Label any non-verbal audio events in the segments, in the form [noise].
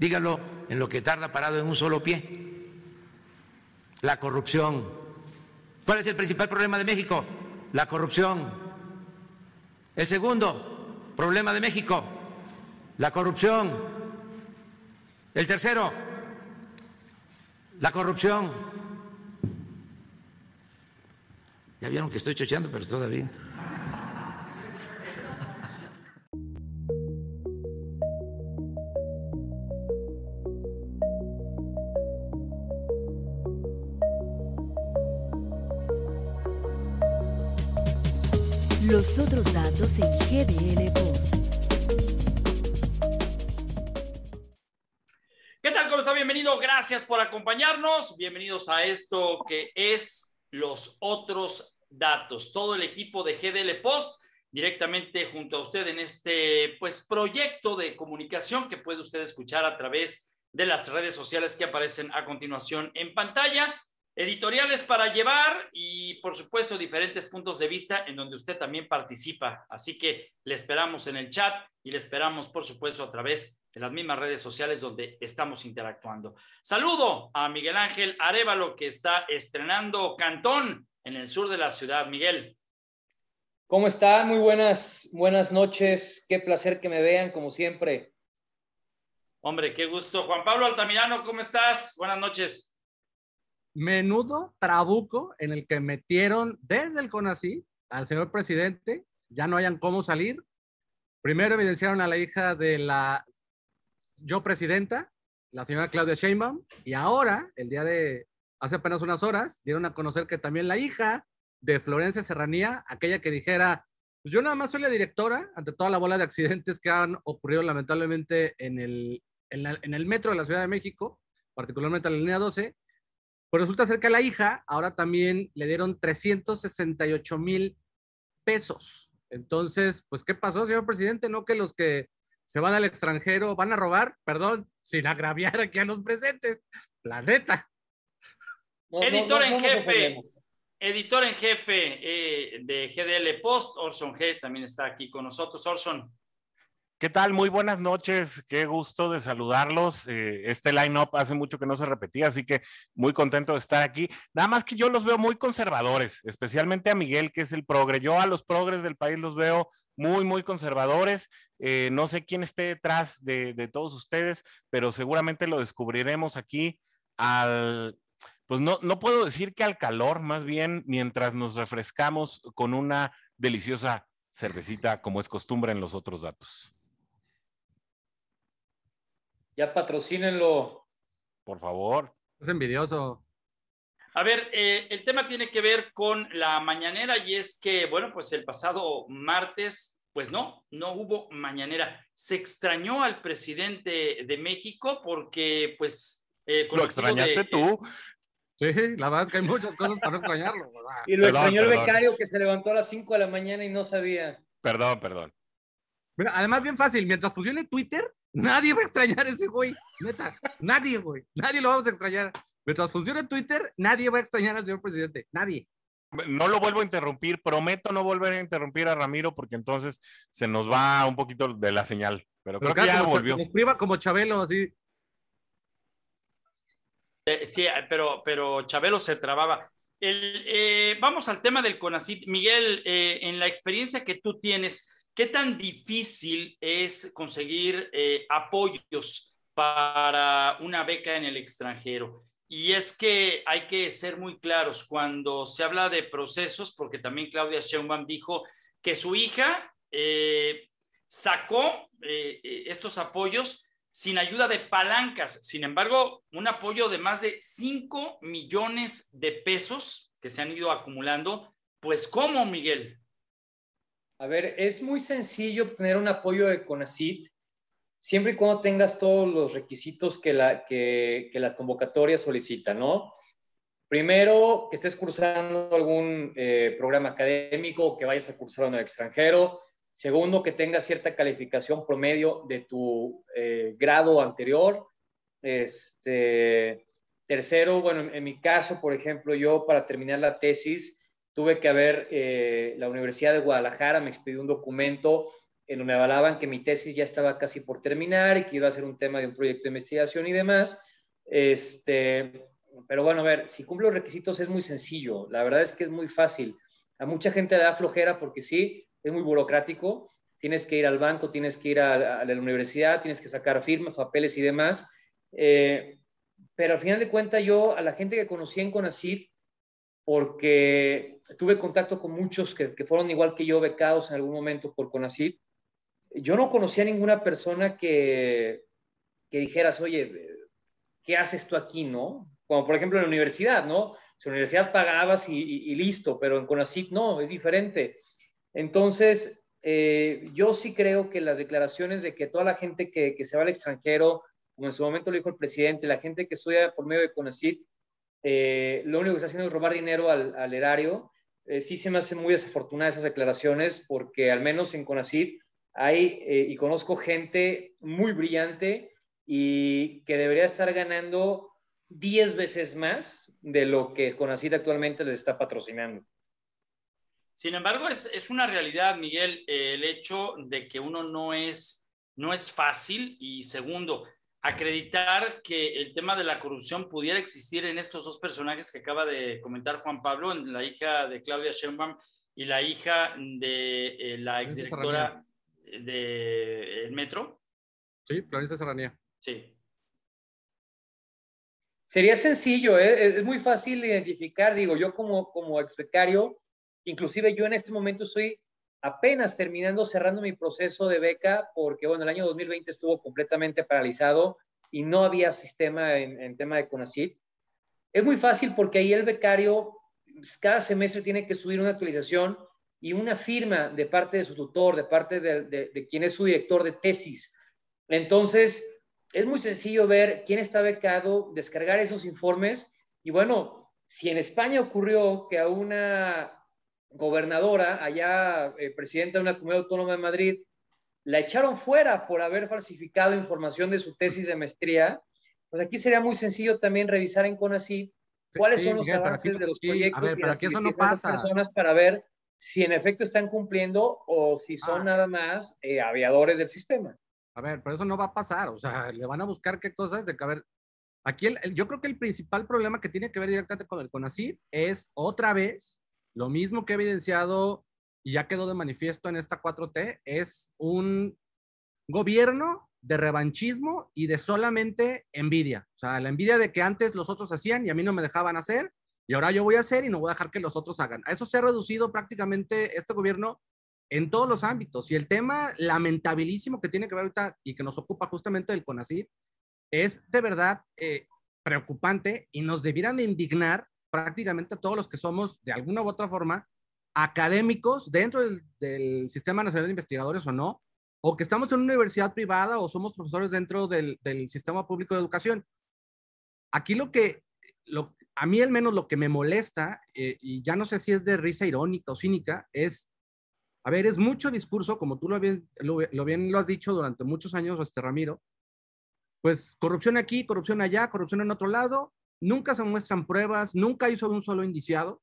Dígalo en lo que tarda parado en un solo pie. La corrupción. ¿Cuál es el principal problema de México? La corrupción. El segundo problema de México, la corrupción. El tercero, la corrupción. Ya vieron que estoy chocheando, pero todavía. Los otros datos en GDL Post. ¿Qué tal? ¿Cómo está? Bienvenido. Gracias por acompañarnos. Bienvenidos a esto que es Los otros datos. Todo el equipo de GDL Post directamente junto a usted en este pues proyecto de comunicación que puede usted escuchar a través de las redes sociales que aparecen a continuación en pantalla editoriales para llevar y por supuesto diferentes puntos de vista en donde usted también participa. Así que le esperamos en el chat y le esperamos por supuesto a través de las mismas redes sociales donde estamos interactuando. Saludo a Miguel Ángel Arevalo que está estrenando Cantón en el sur de la ciudad. Miguel. ¿Cómo está? Muy buenas, buenas noches. Qué placer que me vean como siempre. Hombre, qué gusto. Juan Pablo Altamirano, ¿cómo estás? Buenas noches menudo trabuco en el que metieron desde el CONACI al señor presidente, ya no hayan cómo salir. Primero evidenciaron a la hija de la yo presidenta, la señora Claudia Sheinbaum, y ahora, el día de hace apenas unas horas, dieron a conocer que también la hija de Florencia Serranía, aquella que dijera, pues yo nada más soy la directora ante toda la bola de accidentes que han ocurrido lamentablemente en el, en, en el metro de la Ciudad de México, particularmente en la línea 12, pues resulta ser que a la hija ahora también le dieron 368 mil pesos. Entonces, pues, ¿qué pasó, señor presidente? No que los que se van al extranjero van a robar, perdón, sin agraviar aquí a los presentes. La neta. editor en jefe, editor en jefe de GDL Post, Orson G también está aquí con nosotros. Orson. ¿Qué tal? Muy buenas noches. Qué gusto de saludarlos. Eh, este line-up hace mucho que no se repetía, así que muy contento de estar aquí. Nada más que yo los veo muy conservadores, especialmente a Miguel, que es el progre. Yo a los progres del país los veo muy, muy conservadores. Eh, no sé quién esté detrás de, de, todos ustedes, pero seguramente lo descubriremos aquí al... Pues no, no puedo decir que al calor, más bien mientras nos refrescamos con una deliciosa cervecita, como es costumbre en los otros datos. Ya patrocínenlo. Por favor. Es envidioso. A ver, eh, el tema tiene que ver con la mañanera y es que, bueno, pues el pasado martes, pues no, no hubo mañanera. Se extrañó al presidente de México porque, pues... Eh, Lo extrañaste tú. Sí, la verdad es que hay muchas cosas para extrañarlo. Y lo extrañó el becario que se levantó a las 5 de la mañana y no sabía. Perdón, perdón. Mira, además bien fácil, mientras funcione Twitter, Nadie va a extrañar a ese güey, neta. Nadie, güey. Nadie lo vamos a extrañar. Mientras funcione Twitter, nadie va a extrañar al señor presidente. Nadie. No lo vuelvo a interrumpir. Prometo no volver a interrumpir a Ramiro porque entonces se nos va un poquito de la señal. Pero, creo que ya volvió. Nos priva como Chabelo, así. Eh, sí, pero, pero Chabelo se trababa. El, eh, vamos al tema del CONACIT. Miguel, eh, en la experiencia que tú tienes, ¿Qué tan difícil es conseguir eh, apoyos para una beca en el extranjero? Y es que hay que ser muy claros cuando se habla de procesos, porque también Claudia Sheinbaum dijo que su hija eh, sacó eh, estos apoyos sin ayuda de palancas. Sin embargo, un apoyo de más de 5 millones de pesos que se han ido acumulando. Pues, ¿cómo, Miguel? A ver, es muy sencillo obtener un apoyo de CONACIT siempre y cuando tengas todos los requisitos que la, que, la convocatoria solicita, ¿no? Primero, que estés cursando algún eh, programa académico o que vayas a cursar en el extranjero. Segundo, que tengas cierta calificación promedio de tu eh, grado anterior. Este, tercero, bueno, en mi caso, por ejemplo, yo para terminar la tesis tuve que haber, eh, la Universidad de Guadalajara me expidió un documento en donde avalaban que mi tesis ya estaba casi por terminar y que iba a ser un tema de un proyecto de investigación y demás. Este, pero bueno, a ver, si cumplo los requisitos es muy sencillo. La verdad es que es muy fácil. A mucha gente le da flojera porque sí, es muy burocrático. Tienes que ir al banco, tienes que ir a, la universidad, tienes que sacar firmas, papeles y demás. Eh, pero al final de cuentas, yo a la gente que conocí en CONACYT, porque tuve contacto con muchos que, que, fueron igual que yo, becados en algún momento por CONACYT, yo no conocía a ninguna persona que, que dijeras, oye, ¿qué haces tú aquí, no? Como por ejemplo en la universidad, ¿no? Si en la universidad pagabas y, listo, pero en CONACYT no, es diferente. Entonces, eh, yo sí creo que las declaraciones de que toda la gente que, que, se va al extranjero, como en su momento lo dijo el presidente, la gente que estudia por medio de CONACYT, eh, lo único que está haciendo es robar dinero al, erario. Eh, sí se me hacen muy desafortunadas esas declaraciones porque al menos en CONACYT hay, y conozco gente muy brillante y que debería estar ganando 10 veces más de lo que Conacid actualmente les está patrocinando. Sin embargo, es, es una realidad, Miguel, el hecho de que uno no es, no es fácil y segundo, acreditar que el tema de la corrupción pudiera existir en estos dos personajes que acaba de comentar Juan Pablo, en la hija de Claudia Sheinbaum y la hija de eh, la exdirectora del de, Metro. Sí, Clarisa Serranía. Sí. Sería sencillo, ¿eh? es muy fácil identificar, digo, yo como, como ex becario, inclusive yo en este momento estoy apenas terminando, cerrando mi proceso de beca, porque bueno, el año 2020 estuvo completamente paralizado y no había sistema en, tema de CONACYT. Es muy fácil porque ahí el becario pues, cada semestre tiene que subir una actualización y una firma de parte de su tutor, de parte de, de, de quien es su director de tesis. Entonces, es muy sencillo ver quién está becado, descargar esos informes y bueno, si en España ocurrió que a una gobernadora, allá eh, presidenta de una comunidad autónoma de Madrid, la echaron fuera por haber falsificado información de su tesis de maestría, pues aquí sería muy sencillo también revisar en CONACYT cuáles son los avances de los proyectos ver, y las eso no pasa. personas para ver si en efecto están cumpliendo o si son ah. nada más eh, aviadores del sistema. A ver, pero eso no va a pasar. O sea, le van a buscar qué cosas de que, a ver, aquí el, yo creo que el principal problema que tiene que ver directamente con el CONACYT es otra vez lo mismo que he evidenciado y ya quedó de manifiesto en esta 4T, es un gobierno de revanchismo y de solamente envidia. O sea, la envidia de que antes los otros hacían y a mí no me dejaban hacer y ahora yo voy a hacer y no voy a dejar que los otros hagan. A eso se ha reducido prácticamente este gobierno en todos los ámbitos. Y el tema lamentabilísimo que tiene que ver ahorita y que nos ocupa justamente el CONACID es de verdad eh, preocupante y nos debieran de indignar prácticamente todos los que somos de alguna u otra forma académicos dentro del, Sistema Nacional de Investigadores o no, o que estamos en una universidad privada o somos profesores dentro del, sistema público de educación. Aquí lo que, lo, a mí al menos lo que me molesta, eh, y ya no sé si es de risa irónica o cínica, es a ver, es mucho discurso, como tú lo bien lo, bien lo has dicho durante muchos años, este Ramiro, pues corrupción aquí, corrupción allá, corrupción en otro lado, nunca se muestran pruebas, nunca hizo un solo indiciado,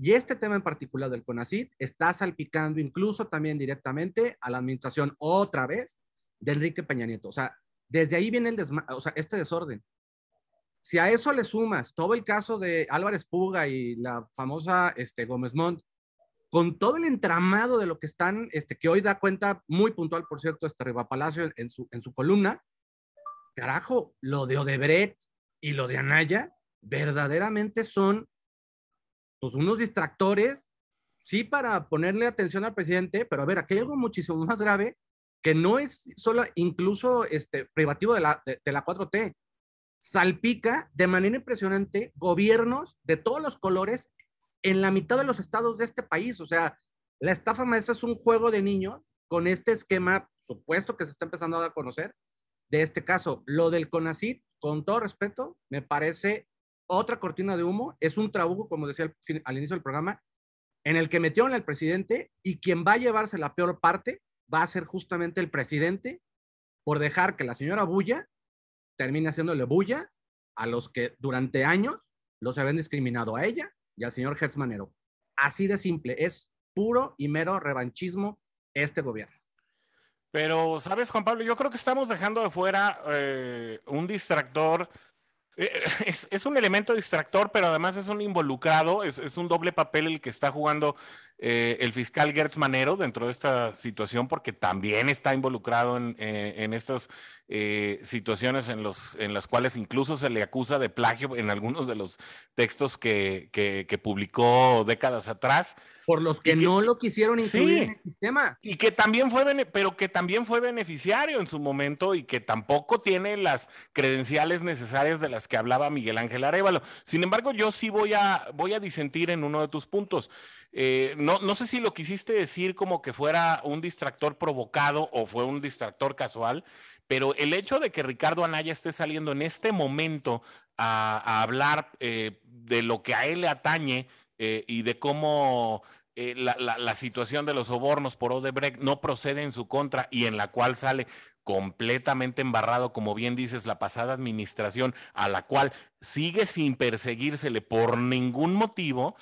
y este tema en particular del CONACID está salpicando incluso también directamente a la administración otra vez de Enrique Peña Nieto. O sea, desde ahí viene el o sea, este desorden. Si a eso le sumas todo el caso de Álvarez Puga y la famosa este, Gómez Montt, con todo el entramado de lo que están, este, que hoy da cuenta muy puntual, por cierto, este Riva Palacio en su, en su columna, carajo, lo de Odebrecht y lo de Anaya verdaderamente son pues unos distractores, sí para ponerle atención al presidente, pero a ver, aquí hay algo muchísimo más grave que no es solo incluso este privativo de la, de la 4T, salpica de manera impresionante gobiernos de todos los colores en la mitad de los estados de este país. O sea, la estafa maestra es un juego de niños con este esquema supuesto que se está empezando a conocer. De este caso, lo del CONACIT, con todo respeto, me parece otra cortina de humo. Es un trabuco, como decía al, inicio del programa, en el que metieron al presidente y quien va a llevarse la peor parte va a ser justamente el presidente por dejar que la señora Bulla termine haciéndole bulla a los que durante años los habían discriminado a ella y al señor Hertzmanero. Así de simple, es puro y mero revanchismo este gobierno. Pero, ¿sabes, Juan Pablo? Yo creo que estamos dejando de fuera eh, un distractor. [laughs] Eh, es, un elemento distractor, pero además es un involucrado, es, es un doble papel el que está jugando eh, el fiscal Gertz Manero dentro de esta situación porque también está involucrado en, eh, estas eh, situaciones en, los, en las cuales incluso se le acusa de plagio en algunos de los textos que, que, publicó décadas atrás. Por los que, no lo quisieron incluir en el sistema. Y que también fue, pero que también fue beneficiario en su momento y que tampoco tiene las credenciales necesarias de las que hablaba Miguel Ángel Arevalo. Sin embargo, yo sí voy a, voy a disentir en uno de tus puntos. Eh, no, no sé si lo quisiste decir como que fuera un distractor provocado o fue un distractor casual, pero el hecho de que Ricardo Anaya esté saliendo en este momento a, hablar eh, de lo que a él le atañe eh, y de cómo la, la, situación de los sobornos por Odebrecht no procede en su contra y en la cual sale completamente embarrado, como bien dices, la pasada administración, a la cual sigue sin perseguírsele por ningún motivo,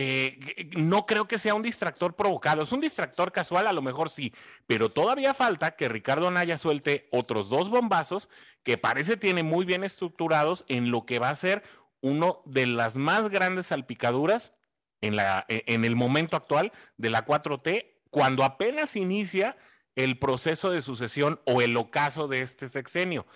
eh, no creo que sea un distractor provocado, es un distractor casual, a lo mejor sí, pero todavía falta que Ricardo Naya suelte otros dos bombazos que parece tiene muy bien estructurados en lo que va a ser uno de las más grandes salpicaduras en, e, en el momento actual de la 4T, cuando apenas inicia el proceso de sucesión o el ocaso de este sexenio.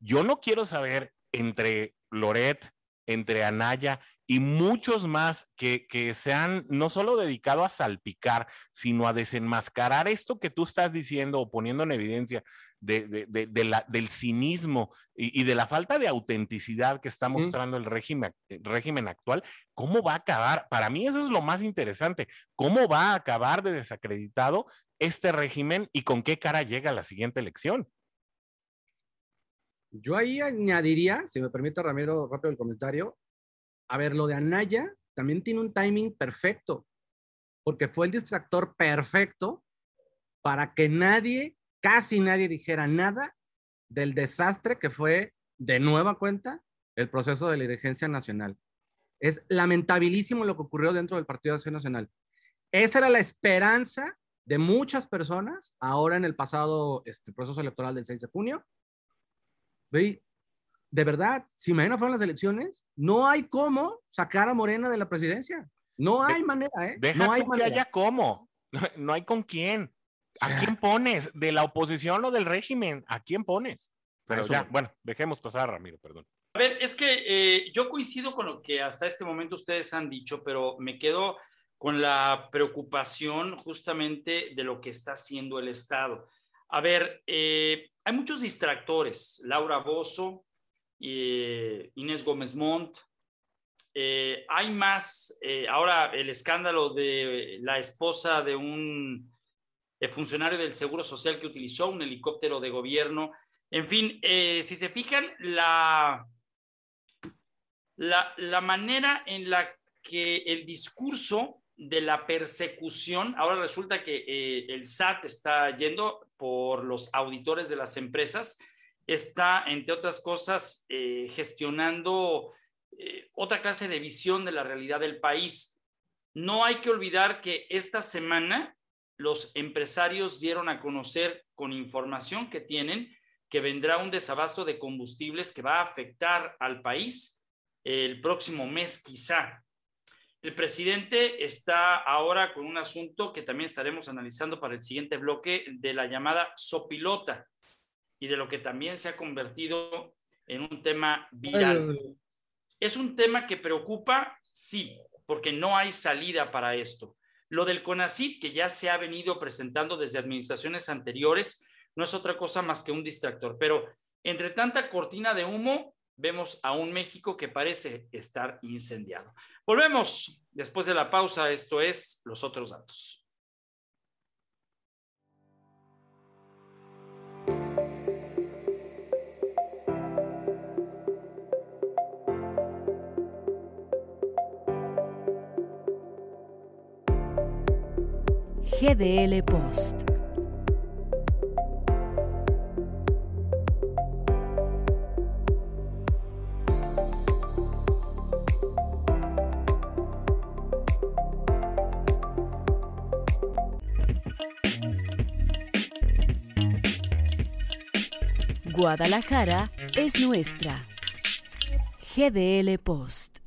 Yo no quiero saber entre Loret, entre Anaya y muchos más que, se han no solo dedicado a salpicar, sino a desenmascarar esto que tú estás diciendo o poniendo en evidencia de, del cinismo y, de la falta de autenticidad que está mostrando el régimen, régimen actual, ¿cómo va a acabar? Para mí eso es lo más interesante, ¿cómo va a acabar de desacreditado este régimen y con qué cara llega la siguiente elección? Yo ahí añadiría, si me permite Ramiro, rápido el comentario, a ver, lo de Anaya también tiene un timing perfecto, porque fue el distractor perfecto para que nadie, casi nadie dijera nada del desastre que fue de nueva cuenta el proceso de la dirigencia nacional. Es lamentabilísimo lo que ocurrió dentro del Partido de Acción Nacional. Esa era la esperanza de muchas personas ahora en el pasado este, proceso electoral del 6 de junio. ¿Ve? De verdad, si mañana fueron las elecciones, no hay cómo sacar a Morena de la presidencia. No hay manera, ¿eh? no hay manera. que haya cómo. No, hay con quién. ¿A quién pones? ¿De la oposición o del régimen? ¿A quién pones? Pero ya, bueno, dejemos pasar, Ramiro, perdón. A ver, es que eh, yo coincido con lo que hasta este momento ustedes han dicho, pero me quedo con la preocupación justamente de lo que está haciendo el Estado. A ver, eh, hay muchos distractores. Laura Bozo, eh, Inés Gómez Montt. Eh, hay más, eh, ahora el escándalo de la esposa de un funcionario del Seguro Social que utilizó un helicóptero de gobierno. En fin, si se fijan, la, la, la manera en la que el discurso de la persecución, ahora resulta que el SAT está yendo por los auditores de las empresas está, entre otras cosas, eh, gestionando eh, otra clase de visión de la realidad del país. No hay que olvidar que esta semana los empresarios dieron a conocer con información que tienen que vendrá un desabasto de combustibles que va a afectar al país el próximo mes quizá. El presidente está ahora con un asunto que también estaremos analizando para el siguiente bloque de la llamada sopilota y de lo que también se ha convertido en un tema viral. Es un tema que preocupa, sí, porque no hay salida para esto. Lo del CONACID, que ya se ha venido presentando desde administraciones anteriores, no es otra cosa más que un distractor. Pero entre tanta cortina de humo, vemos a un México que parece estar incendiado. Volvemos después de la pausa. Esto es Los Otros Datos. GDL Post. Guadalajara es nuestra. GDL Post.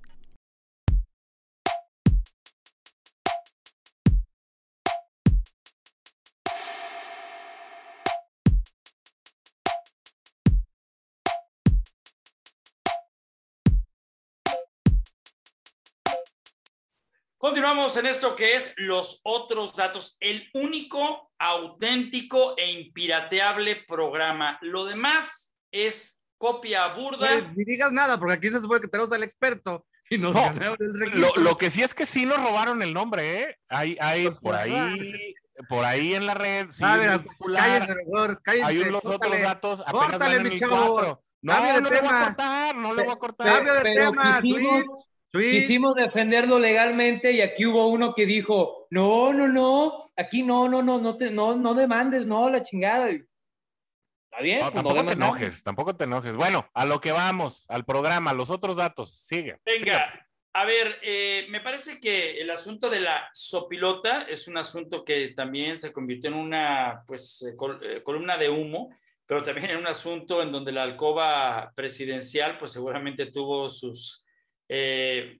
Continuamos en esto que es los otros datos, el único, auténtico e impirateable programa. Lo demás es copia burda. ni digas nada, porque aquí se supone que tenemos al experto y nos No, ganaron el Lo, lo que sí es que sí nos robaron el nombre, ¿eh? Hay, hay Pues, por ahí, por ahí en la red, sí, muy mira, popular. cállense mejor, cállense, Hay unos otros córtale. datos, apenas Córtale, van en mi el chavo. 4. No, no le voy a cortar, no le voy a cortar. Cambio de Pero tema, quisimos- switch. Quisimos defenderlo legalmente y aquí hubo uno que dijo, no, no, no, aquí no, no, no, no, te, no, no demandes, no, la chingada. Está bien, No, pues tampoco te enojes, tampoco te enojes. Bueno, a lo que vamos, al programa, los otros datos, sigue. Venga, a ver, eh, me parece que el asunto de la sopilota es un asunto que también se convirtió en una pues, eh, col- eh, columna de humo, pero también en un asunto en donde la alcoba presidencial pues seguramente tuvo sus eh,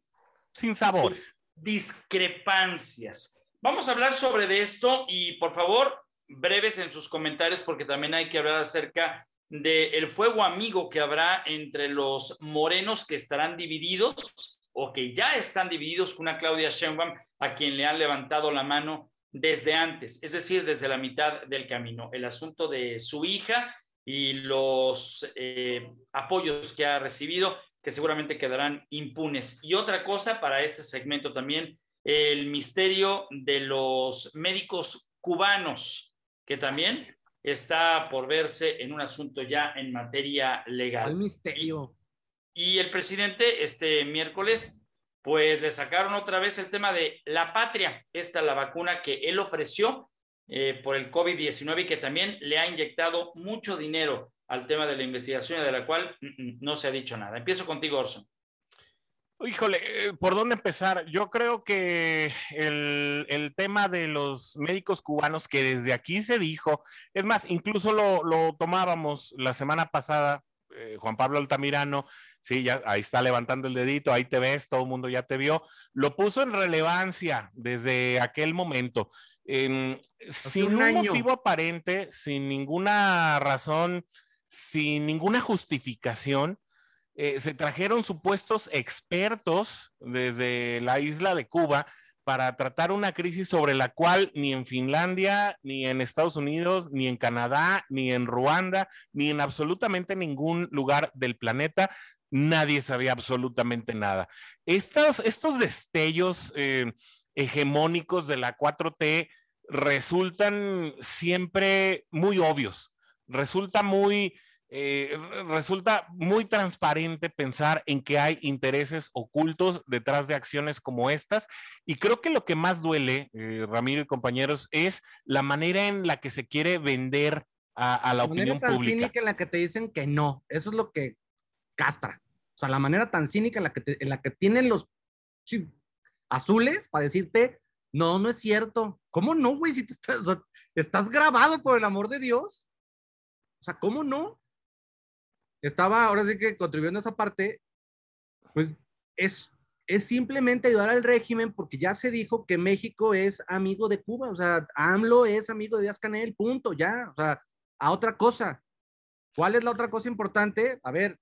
Sin sabores. discrepancias. Vamos a hablar sobre de esto y por favor, breves en sus comentarios porque también hay que hablar acerca del fuego amigo que habrá entre los morenos que estarán divididos o que ya están divididos con una Claudia Sheinbaum a quien le han levantado la mano desde antes, es decir, desde la mitad del camino. El asunto de su hija y los eh, apoyos que ha recibido que seguramente quedarán impunes. Y otra cosa para este segmento también, el misterio de los médicos cubanos, que también está por verse en un asunto ya en materia Al legal. misterio. Y el presidente este miércoles, pues le sacaron otra vez el tema de la patria, esta la vacuna que él ofreció eh, por el COVID-19 y que también le ha inyectado mucho dinero al tema de la investigación de la cual mm, mm, no se ha dicho nada. Empiezo contigo, Orson. Híjole, eh, ¿por dónde empezar? Yo creo que el, el tema de los médicos cubanos, que desde aquí se dijo, es más, incluso lo, lo tomábamos la semana pasada, eh, Juan Pablo Altamirano, sí, ya ahí está levantando el dedito, ahí te ves, todo el mundo ya te vio, lo puso en relevancia desde aquel momento. En- sin un un, motivo aparente, sin ninguna razón, sin ninguna justificación, eh, se trajeron supuestos expertos desde la isla de Cuba para tratar una crisis sobre la cual ni en Finlandia, ni en Estados Unidos, ni en Canadá, ni en Ruanda, ni en absolutamente ningún lugar del planeta nadie sabía absolutamente nada. Estos, destellos eh, hegemónicos de la 4T resultan siempre muy obvios, resulta muy, eh, resulta muy transparente pensar en que hay intereses ocultos detrás de acciones como estas. Y creo que lo que más duele, eh, Ramiro y compañeros, es la manera en la que se quiere vender a, a la La manera opinión tan pública. cínica en la que te dicen que no. Eso es lo que castra. O sea, la manera tan cínica en la que, te- en la que tienen los azules para decirte, no, no es cierto. ¿Cómo no, güey? Si te estás, o sea, estás grabado por el amor de Dios. O sea, ¿cómo no? Estaba ahora sí que contribuyendo a esa parte, pues es, es simplemente ayudar al régimen porque ya se dijo que México es amigo de Cuba. O sea, AMLO es amigo de Díaz Canel, punto, ya. O sea, a otra cosa. ¿Cuál es la otra cosa importante? A ver,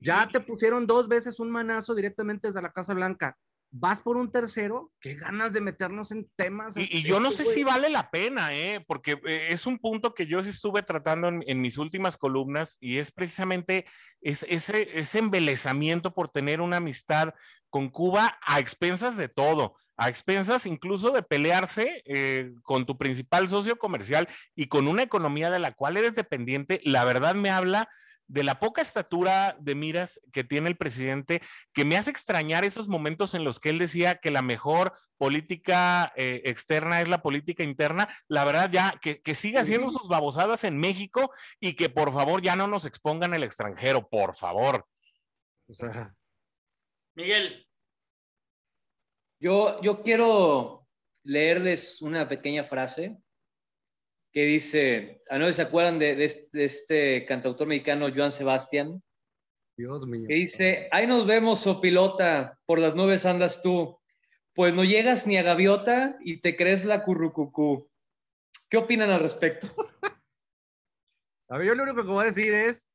ya te pusieron dos veces un manazo directamente desde la Casa Blanca. Vas por un tercero, qué ganas de meternos en temas. Y, y yo no así, sé güey. si vale la pena, ¿eh? porque eh, es un punto que yo sí estuve tratando en, en mis últimas columnas y es precisamente es, ese, ese embelezamiento por tener una amistad con Cuba a expensas de todo, a expensas incluso de pelearse eh, con tu principal socio comercial y con una economía de la cual eres dependiente. La verdad me habla de la poca estatura de miras que tiene el presidente, que me hace extrañar esos momentos en los que él decía que la mejor política eh, externa es la política interna. La verdad, ya que, que siga haciendo sus babosadas en México y que por favor ya no nos expongan el extranjero, por favor. O sea, Miguel, Yo, yo quiero leerles una pequeña frase que dice, ¿a no se acuerdan de, de este, de este cantautor mexicano Joan Sebastián? Dios mío. Que dice, ahí nos vemos, oh pilota, por las nubes andas tú. Pues no llegas ni a gaviota y te crees la currucucú. ¿Qué opinan al respecto? [laughs] A ver, yo lo único que voy a decir es,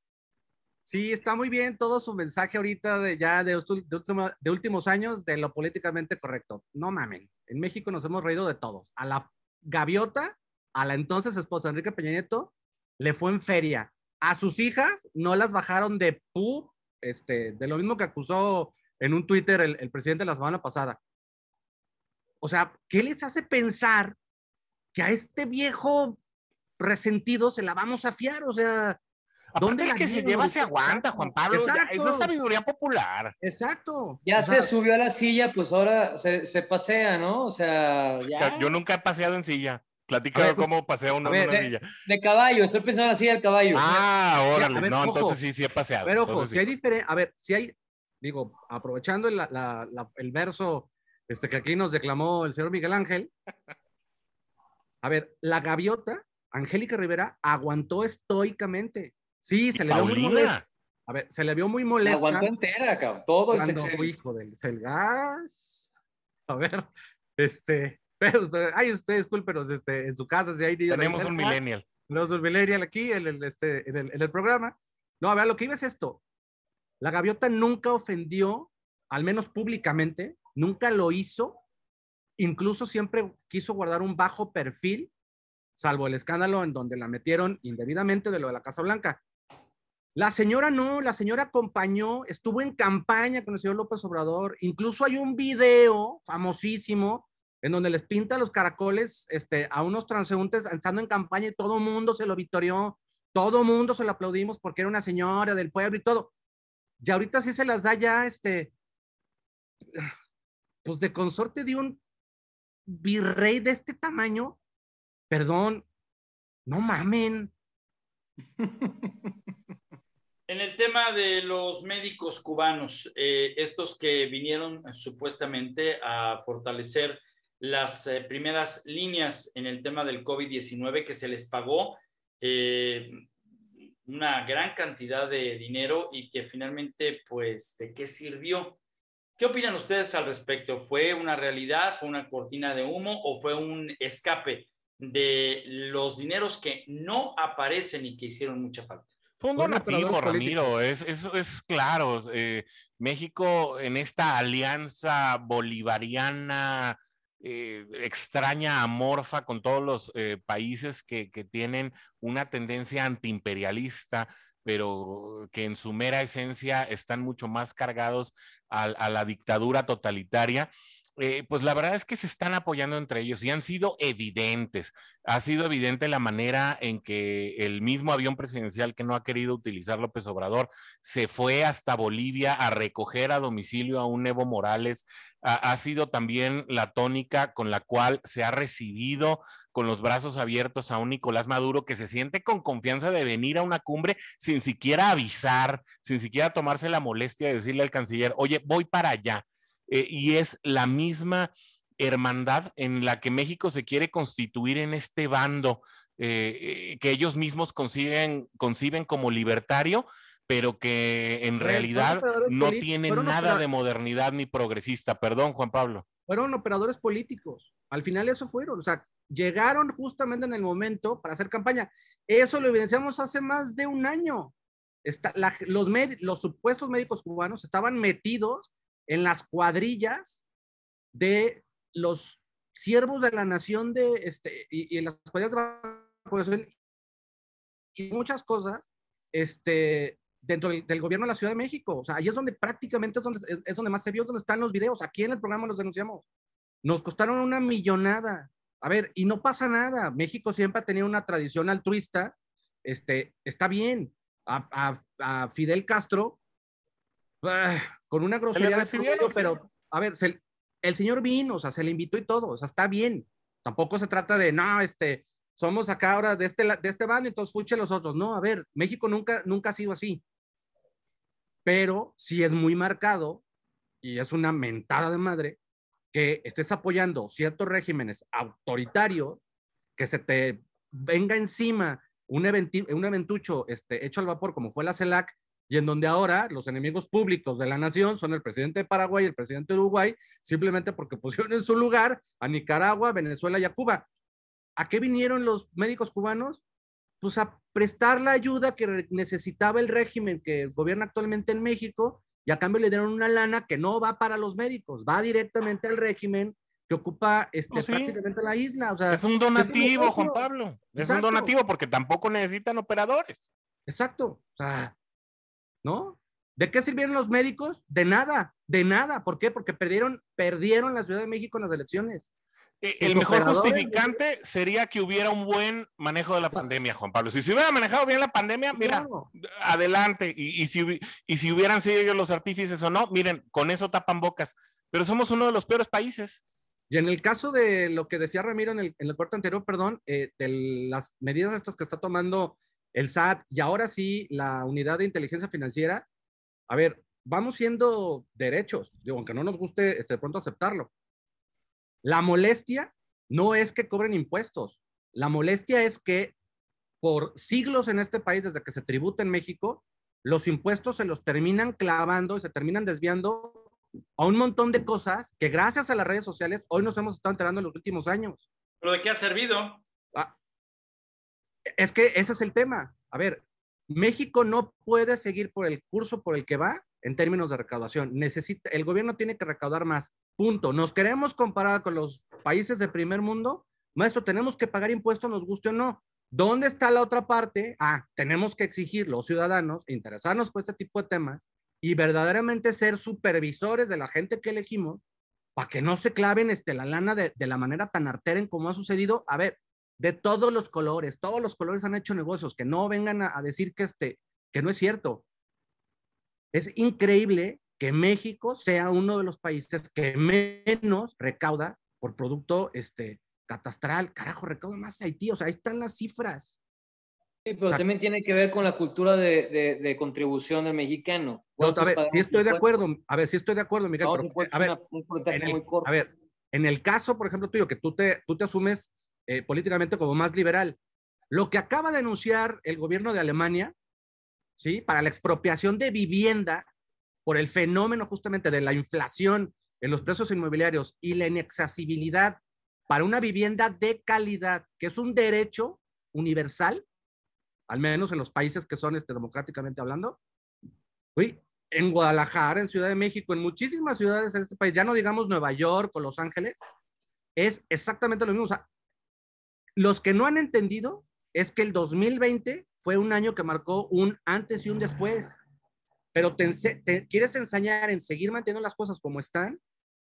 sí, está muy bien todo su mensaje ahorita de ya de, último- de último- de últimos años de lo políticamente correcto. No mamen, en México nos hemos reído de todos. A la gaviota, a la entonces esposa de Enrique Peña Nieto, le fue en feria. A sus hijas no las bajaron de pu, este, de lo mismo que acusó en un Twitter el, el presidente la semana pasada. O sea, ¿qué les hace pensar que a este viejo resentido se la vamos a fiar? O sea, ¿Dónde el la que se lleva se aguanta, Juan Pablo. esa es sabiduría popular. exacto. Ya O sea, se subió a la silla, pues ahora se, se pasea, ¿no? O sea, ya. Yo nunca he paseado en silla. Platícame ver, cómo pasea uno a ver, en una de- silla. De caballo, estoy pensando silla del caballo. Ah, órale. ver, no, ojo. entonces sí, sí he paseado. Pero ojo, entonces si sí. hay diferencia, a ver, si hay, digo, aprovechando el, la- la- el verso este, que aquí nos declamó el señor Miguel Ángel, a ver, la gaviota, Angélica Rivera, aguantó estoicamente. Sí, se le vio muy molesta. Paulina. A ver, se le vio muy La molesta. aguantó entera, cabrón. Todo el sexenio. hijo del el gas. A ver, este, usted- ay, usted discúlpenos, este, en su casa, si hay niños ahí Tenemos un cerca, millennial. Tenemos un millennial aquí en el, este, en el, en el programa. No, a ver, lo que iba es esto. La gaviota nunca ofendió, al menos públicamente, nunca lo hizo. Incluso siempre quiso guardar un bajo perfil, salvo el escándalo en donde la metieron indebidamente de lo de la Casa Blanca. La señora no, la señora acompañó, estuvo en campaña con el señor López Obrador. Incluso hay un video famosísimo en donde les pinta los caracoles este, a unos transeúntes estando en campaña y todo el mundo se lo victorió, todo el mundo se lo aplaudimos porque era una señora del pueblo y todo. Y ahorita sí se las da ya, este, pues de consorte de un virrey de este tamaño, perdón, no mamen. [laughs] En el tema de los médicos cubanos, eh, estos que vinieron supuestamente a fortalecer las eh, primeras líneas en el tema del COVID-19 que se les pagó eh, una gran cantidad de dinero y que finalmente, pues, ¿de qué sirvió? ¿Qué opinan ustedes al respecto? ¿Fue una realidad, fue una cortina de humo o fue un escape de los dineros que no aparecen y que hicieron mucha falta? Fue un donativo, Ramiro, es, es, es claro. eh, México en esta alianza bolivariana eh, extraña, amorfa con todos los eh, países que, tienen una tendencia antiimperialista, pero que en su mera esencia están mucho más cargados a la dictadura totalitaria. Eh, pues la verdad es que se están apoyando entre ellos y han sido evidentes. Ha sido evidente la manera en que el mismo avión presidencial que no ha querido utilizar López Obrador se fue hasta Bolivia a recoger a domicilio a un Evo Morales. Ha, ha sido también la tónica con la cual se ha recibido con los brazos abiertos a un Nicolás Maduro que se siente con confianza de venir a una cumbre sin siquiera avisar, sin siquiera tomarse la molestia de decirle al canciller, oye, voy para allá eh, y es la misma hermandad en la que México se quiere constituir en este bando eh, eh, que ellos mismos consiguen, conciben como libertario, pero que en realidad no tiene nada de modernidad ni progresista. Perdón, Juan Pablo. fueron operadores políticos. Al final eso fueron, o sea, llegaron justamente en el momento para hacer campaña. Eso lo evidenciamos hace más de un año. Está, la- los, med- los supuestos médicos cubanos estaban metidos en las cuadrillas de los siervos de la nación de, este, y, y en las cuadrillas de vacunación y muchas cosas, este, dentro del, del gobierno de la Ciudad de México. O sea, ahí es donde prácticamente es donde, es, es donde más se vio, donde están los videos. Aquí en el programa los denunciamos. Nos costaron una millonada. A ver, y no pasa nada. México siempre ha tenido una tradición altruista. Este, está bien. A, a, a Fidel Castro, con una grosería, de sí. pero a ver, se- el señor vino, o sea, se le invitó y todo, o sea, está bien. Tampoco se trata de, no, este, somos acá ahora de este, de este bando, entonces fuche los otros. No, a ver, México nunca, nunca ha sido así. Pero sí es muy marcado y es una mentada de madre que estés apoyando ciertos regímenes autoritarios que se te venga encima un, un eventucho este, hecho al vapor como fue la CELAC, y en donde ahora los enemigos públicos de la nación son el presidente de Paraguay y el presidente de Uruguay, simplemente porque [laughs] pusieron en su lugar a Nicaragua, Venezuela y a Cuba. ¿A qué vinieron los médicos cubanos? Pues a prestar la ayuda que necesitaba el régimen que gobierna actualmente en México y a cambio le dieron una lana que no va para los médicos, va directamente al régimen que ocupa este, oh, prácticamente la isla. O sea, es un donativo, Juan Pablo. Es un donativo porque tampoco necesitan operadores. Exacto. O sea, ¿no? ¿De qué sirvieron los médicos? De nada, de nada. ¿Por qué? Porque perdieron, perdieron la Ciudad de México en las elecciones. Eh, el mejor justificante sería que hubiera un buen manejo de la pandemia, Juan Pablo. Si se hubiera manejado bien la pandemia, mira, adelante. Y, si, y si hubieran sido ellos los artífices o no, miren, con eso tapan bocas. Pero somos uno de los peores países. Y en el caso de lo que decía Ramiro en el, en el corte anterior, perdón, eh, de las medidas estas que está tomando el SAT y ahora sí la unidad de inteligencia financiera, a ver, vamos siendo derechos, digo, aunque no nos guste este, de pronto aceptarlo. La molestia no es que cobren impuestos, la molestia es que por siglos en este país, desde que se tributa en México, los impuestos se los terminan clavando y se terminan desviando a un montón de cosas que gracias a las redes sociales hoy nos hemos estado enterando en los últimos años. ¿Pero de qué ha servido? Ah, es que ese es el tema. A ver, México no puede seguir por el curso por el que va en términos de recaudación. Necesita, el gobierno tiene que recaudar más. Punto. Nos queremos comparar con los países de primer mundo. Maestro, tenemos que pagar impuestos, nos guste o no. ¿Dónde está la otra parte? Ah, tenemos que exigir los ciudadanos, interesarnos por este tipo de temas y verdaderamente ser supervisores de la gente que elegimos para que no se claven este, la lana de, de la manera tan artera como ha sucedido. A ver, de todos los colores, todos los colores han hecho negocios, que no vengan a, decir que, este, que no es cierto. Es increíble que México sea uno de los países que menos recauda por producto este, catastral. Carajo, recauda más Haití. O sea, ahí están las cifras. Sí, pero también tiene que ver con la cultura de, de, contribución del mexicano. a ver, sí estoy de acuerdo. A ver, sí estoy de acuerdo, Miguel. a, ver, en el, a ver, en el caso, por ejemplo, tuyo, que tú te, tú te asumes eh, políticamente como más liberal. Lo que acaba de anunciar el gobierno de Alemania, ¿sí? Para la expropiación de vivienda por el fenómeno justamente de la inflación en los precios inmobiliarios y la inaccesibilidad para una vivienda de calidad, que es un derecho universal, al menos en los países que son este, democráticamente hablando. En Guadalajara, en Ciudad de México, en muchísimas ciudades en este país, ya no digamos Nueva York o Los Ángeles, es exactamente lo mismo. O sea, los que no han entendido es que el 2020 fue un año que marcó un antes y un después. Pero te, quieres enseñar en seguir manteniendo las cosas como están.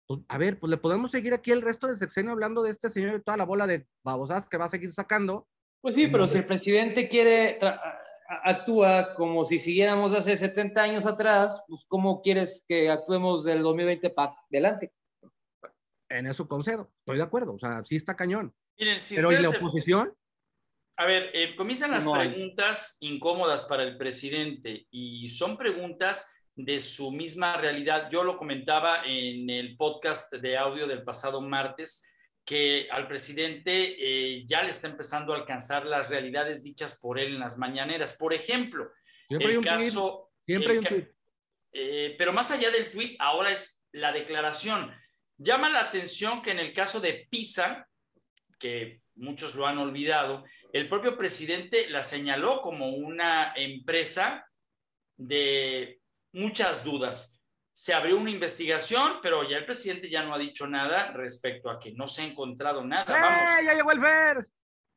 Pues, a ver, pues le podemos seguir aquí el resto del sexenio hablando de este señor y toda la bola de babosas que va a seguir sacando. Pues sí, pero si el presidente quiere actúa como si siguiéramos hace 70 años atrás, pues ¿cómo quieres que actuemos del 2020 para adelante? En eso concedo, estoy de acuerdo, o sea, sí está cañón. Miren, si Pero ¿y la oposición? A ver, eh, comienzan las preguntas incómodas para el presidente y son preguntas de su misma realidad. Yo lo comentaba en el podcast de audio del pasado martes, que al presidente eh, ya le está empezando a alcanzar las realidades dichas por él en las mañaneras. Por ejemplo, siempre el hay un caso... Siempre hay un tweet. Eh, pero más allá del tweet, ahora es la declaración. Llama la atención que en el caso de PISA, que muchos lo han olvidado, el propio presidente la señaló como una empresa de muchas dudas. Se abrió una investigación, pero ya el presidente ya no ha dicho nada respecto a que no se ha encontrado nada. ¡Eh, ya llegó el ver!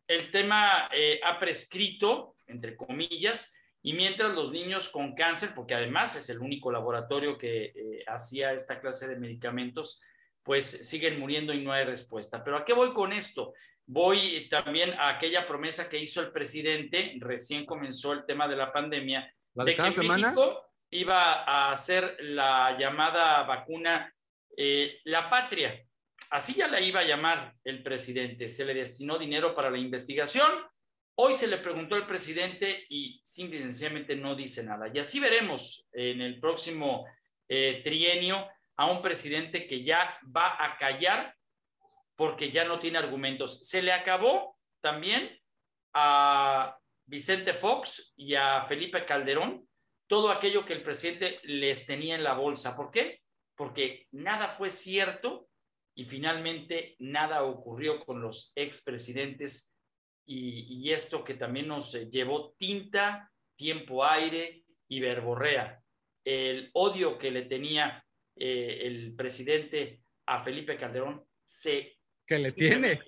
El tema eh, ha prescrito, entre comillas, y mientras los niños con cáncer, porque además es el único laboratorio que eh, hacía esta clase de medicamentos, pues siguen muriendo y no hay respuesta. Pero ¿a qué voy con esto? Voy también a aquella promesa que hizo el presidente, recién comenzó el tema de la pandemia, de, que México iba a hacer la llamada vacuna eh, la patria. Así ya la iba a llamar el presidente. Se le destinó dinero para la investigación. Hoy se le preguntó al presidente y simplemente no dice nada. Y así veremos en el próximo eh, trienio a un presidente que ya va a callar porque ya no tiene argumentos. Se le acabó también a Vicente Fox y a Felipe Calderón todo aquello que el presidente les tenía en la bolsa. ¿Por qué? Porque nada fue cierto y finalmente nada ocurrió con los expresidentes y, y esto que también nos llevó tinta, tiempo aire y verborrea. El odio que le tenía eh, el presidente a Felipe Calderón se... Que le tiene.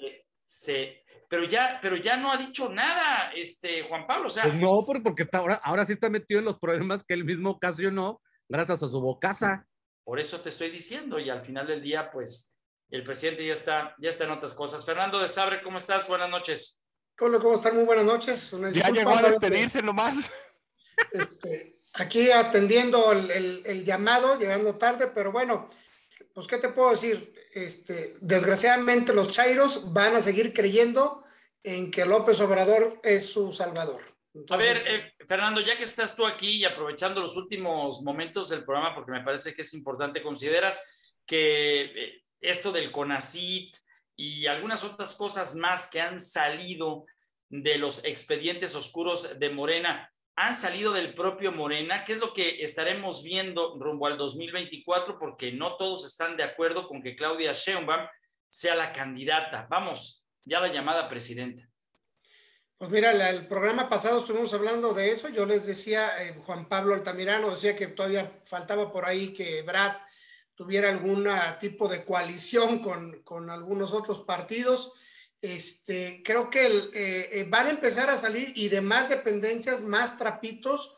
Se, pero ya, pero ya no ha dicho nada, este Juan Pablo. O sea, Pues no, por- porque está- ahora, ahora sí está metido en los problemas que él mismo ocasionó gracias a su bocaza. por eso te estoy diciendo, y al final del día, pues, el presidente ya está, ya está en otras cosas. Fernando de Sabre, ¿cómo estás? Buenas noches. Hola, ¿cómo están? Muy buenas noches. Una Ya llegó a despedirse nomás. este, aquí atendiendo el, el- el llamado, llegando tarde, pero bueno, pues ¿qué te puedo decir? Este, desgraciadamente los Chairos van a seguir creyendo en que López Obrador es su salvador. A ver, eh, Fernando, ya que estás tú aquí y aprovechando los últimos momentos del programa, porque me parece que es importante, ¿consideras que eh, esto del CONACIT y algunas otras cosas más que han salido de los expedientes oscuros de Morena han salido del propio Morena? ¿Qué es lo que estaremos viendo rumbo al 2024? Porque no todos están de acuerdo con que Claudia Sheinbaum sea la candidata. Vamos, ya la llamada presidenta. Pues mira, el programa pasado estuvimos hablando de eso. Yo les decía, eh, Juan Pablo Altamirano decía que todavía faltaba por ahí que Brad tuviera algún tipo de coalición con, con algunos otros partidos. Este, creo que eh, eh, van a empezar a salir y de más dependencias, más trapitos,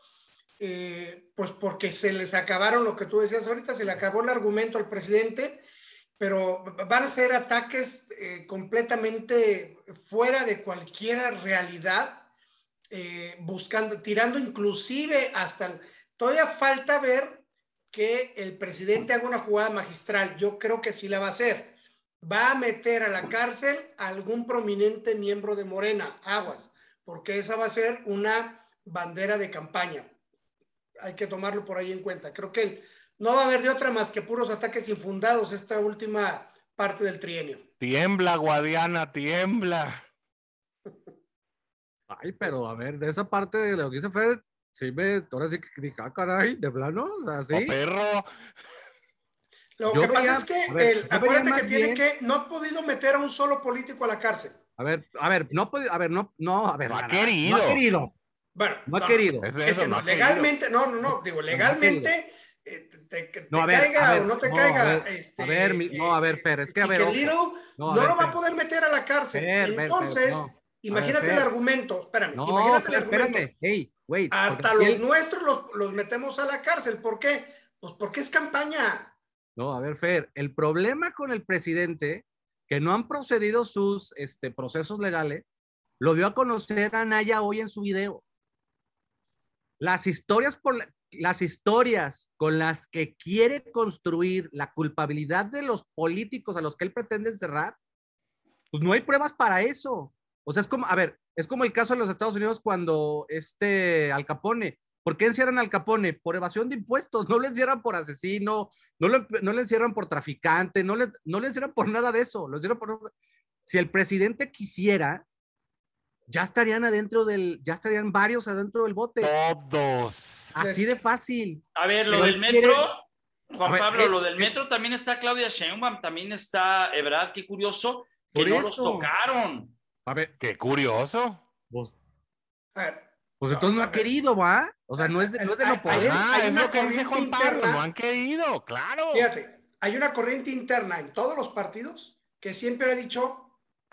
eh, pues porque se les acabaron lo que tú decías ahorita, se le acabó el argumento al presidente pero van a ser ataques completamente fuera de cualquier realidad, buscando, tirando inclusive hasta, el- todavía falta ver que el presidente haga una jugada magistral, yo creo que sí la va a hacer, va a meter a la cárcel a algún prominente miembro de Morena, aguas, porque esa va a ser una bandera de campaña. Hay que tomarlo por ahí en cuenta. Creo que no va a haber de otra más que puros ataques infundados esta última parte del trienio. Tiembla, Guadiana, tiembla. Ay, pero a ver, de esa parte de lo que dice Fer, sí me, ahora sí que dije, ah, caray, de plano, o sea, sí. O perro. Lo Yo que veía- pasa es que, ver, el- acuérdate que tiene bien- que, no ha podido meter a un solo político a la cárcel. A ver, a ver, no puede, a ver, no, no, a ver. No ha no, querido. No ha querido, Bueno, no ha querido. Es Es eso, que no no, ha querido. legalmente, no, no, no, digo, legalmente, eh, te, te- que No, te a ver, caiga a ver, o no te no, caiga. a ver, este, a ver, mi- no, a ver, Fer, es que, a ver, que No, no, a ver, lo va a Fer. poder meter a la cárcel. Fer, Fer, Fer, Entonces, no. imagínate Fer. el argumento, espérame, No, imagínate Fer, el argumento. espérame, hey, wait. Hasta los nuestros los, los metemos a la cárcel. ¿Por qué? Pues porque es campaña. No, a ver, Fer, el problema con el presidente, que no han procedido sus este, procesos legales, lo dio a conocer a Naya hoy en su video. Las historias, las historias con las que quiere construir la culpabilidad de los políticos a los que él pretende encerrar, pues no hay pruebas para eso. O sea, es como, a ver, es como el caso de los Estados Unidos cuando este Al Capone, ¿por qué encierran al Capone? Por evasión de impuestos, [laughs] no le encierran por asesino, no le, no le encierran por traficante, no le, no le encierran por nada de eso, lo encierran por... Si el presidente quisiera, ya estarían adentro del, ya estarían varios adentro del bote. Todos. Así de fácil. A ver, lo Pero del metro, quiere- Juan ver, Pablo, lo del metro también está Claudia Sheinbaum, también está Ebrard, qué curioso que Por no los eso. tocaron. A ver, Qué curioso. pues, A ver, pues entonces no ha querido, ¿va? O sea, no es de, no es de no poder. Ah, es lo que dice Juan Pablo. interna. No han querido, claro. fíjate, hay una corriente interna en todos los partidos que siempre ha dicho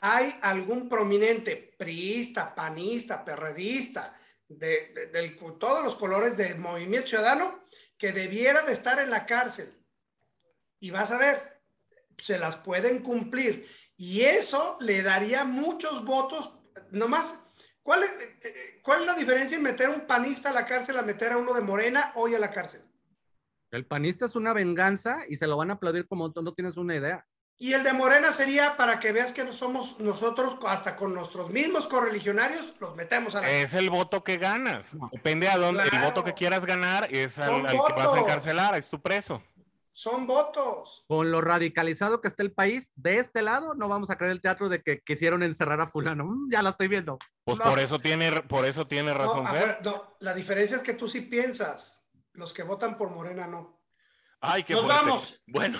hay algún prominente priista, panista, perredista, de, de- del- todos los colores del movimiento ciudadano que debiera de estar en la cárcel. Y vas a ver, se las pueden cumplir. Y eso le daría muchos votos. Nomás, ¿cuál es, eh, eh, ¿cuál es la diferencia en meter a un panista a la cárcel a meter a uno de Morena hoy a la cárcel? El panista es una venganza y se lo van a aplaudir como no tienes una idea. Y el de Morena sería para que veas que no somos nosotros, hasta con nuestros mismos correligionarios, los metemos a la Es el voto que ganas. Depende a dónde. El voto que quieras ganar es al, que vas a encarcelar, es tu preso. Son votos. Con lo radicalizado que está el país, de este lado no vamos a creer el teatro de que quisieron encerrar a fulano. Mm, ya lo estoy viendo. Pues No. por eso tiene, por eso tiene razón, No, ver, la diferencia es que tú sí piensas, los que votan por Morena no. Ay, qué Nos fuerte. vamos. Bueno,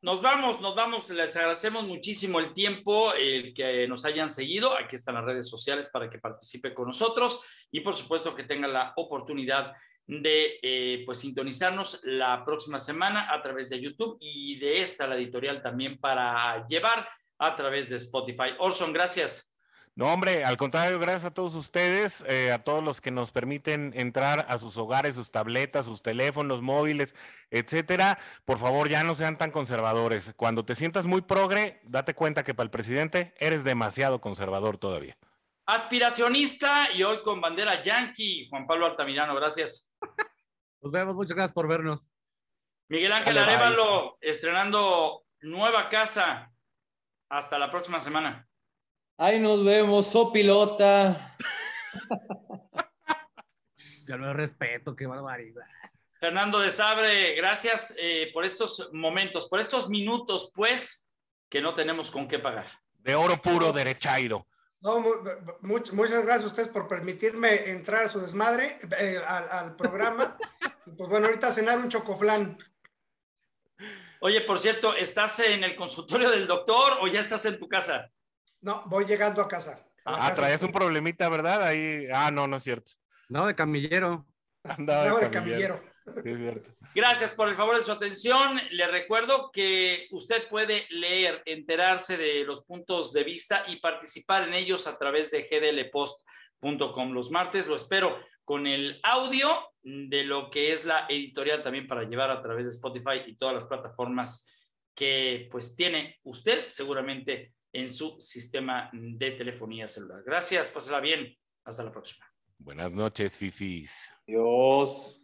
Nos vamos, nos vamos. Les agradecemos muchísimo el tiempo, el que nos hayan seguido. Aquí están las redes sociales para que participe con nosotros y por supuesto que tengan la oportunidad de eh, pues sintonizarnos la próxima semana a través de YouTube y de esta la editorial también para llevar a través de Spotify. Orson, gracias. no, hombre, al contrario, gracias a todos ustedes, eh, a todos los que nos permiten entrar a sus hogares, sus tabletas, sus teléfonos móviles, etcétera. Por favor, ya no sean tan conservadores. Cuando te sientas muy progre, date cuenta que para el presidente eres demasiado conservador todavía. Aspiracionista y hoy con bandera yankee, Juan Pablo Altamirano, gracias. Nos vemos, muchas gracias por vernos. Miguel Ángel bye. Arevalo, estrenando nueva casa. Hasta la próxima semana. Ahí nos vemos, so pilota. [laughs] Ya no respeto, qué barbaridad. Fernando de Sabre, gracias eh, por estos momentos, por estos minutos, pues, que no tenemos con qué pagar. De oro puro, derechairo. No, mu- much- muchas gracias a ustedes por permitirme entrar a su desmadre, eh, al, al programa. [laughs] Y pues bueno, ahorita a cenar un chocoflán. Oye, por cierto, ¿estás en el consultorio del doctor o ya estás en tu casa? No, voy llegando a casa. a Ah, casa. traías un problemita, ¿verdad? Ahí, ah, no, no es cierto. No, de camillero. Andaba Andaba de de camillero. camillero. Sí, es cierto. Gracias por el favor de su atención. Le recuerdo que usted puede leer, enterarse de los puntos de vista y participar en ellos a través de gdlpost.com. Los martes lo espero con el audio de lo que es la editorial también para llevar a través de Spotify y todas las plataformas que pues tiene usted seguramente en su sistema de telefonía celular. Gracias, pásala bien. Hasta la próxima. Buenas noches, fifis. Dios.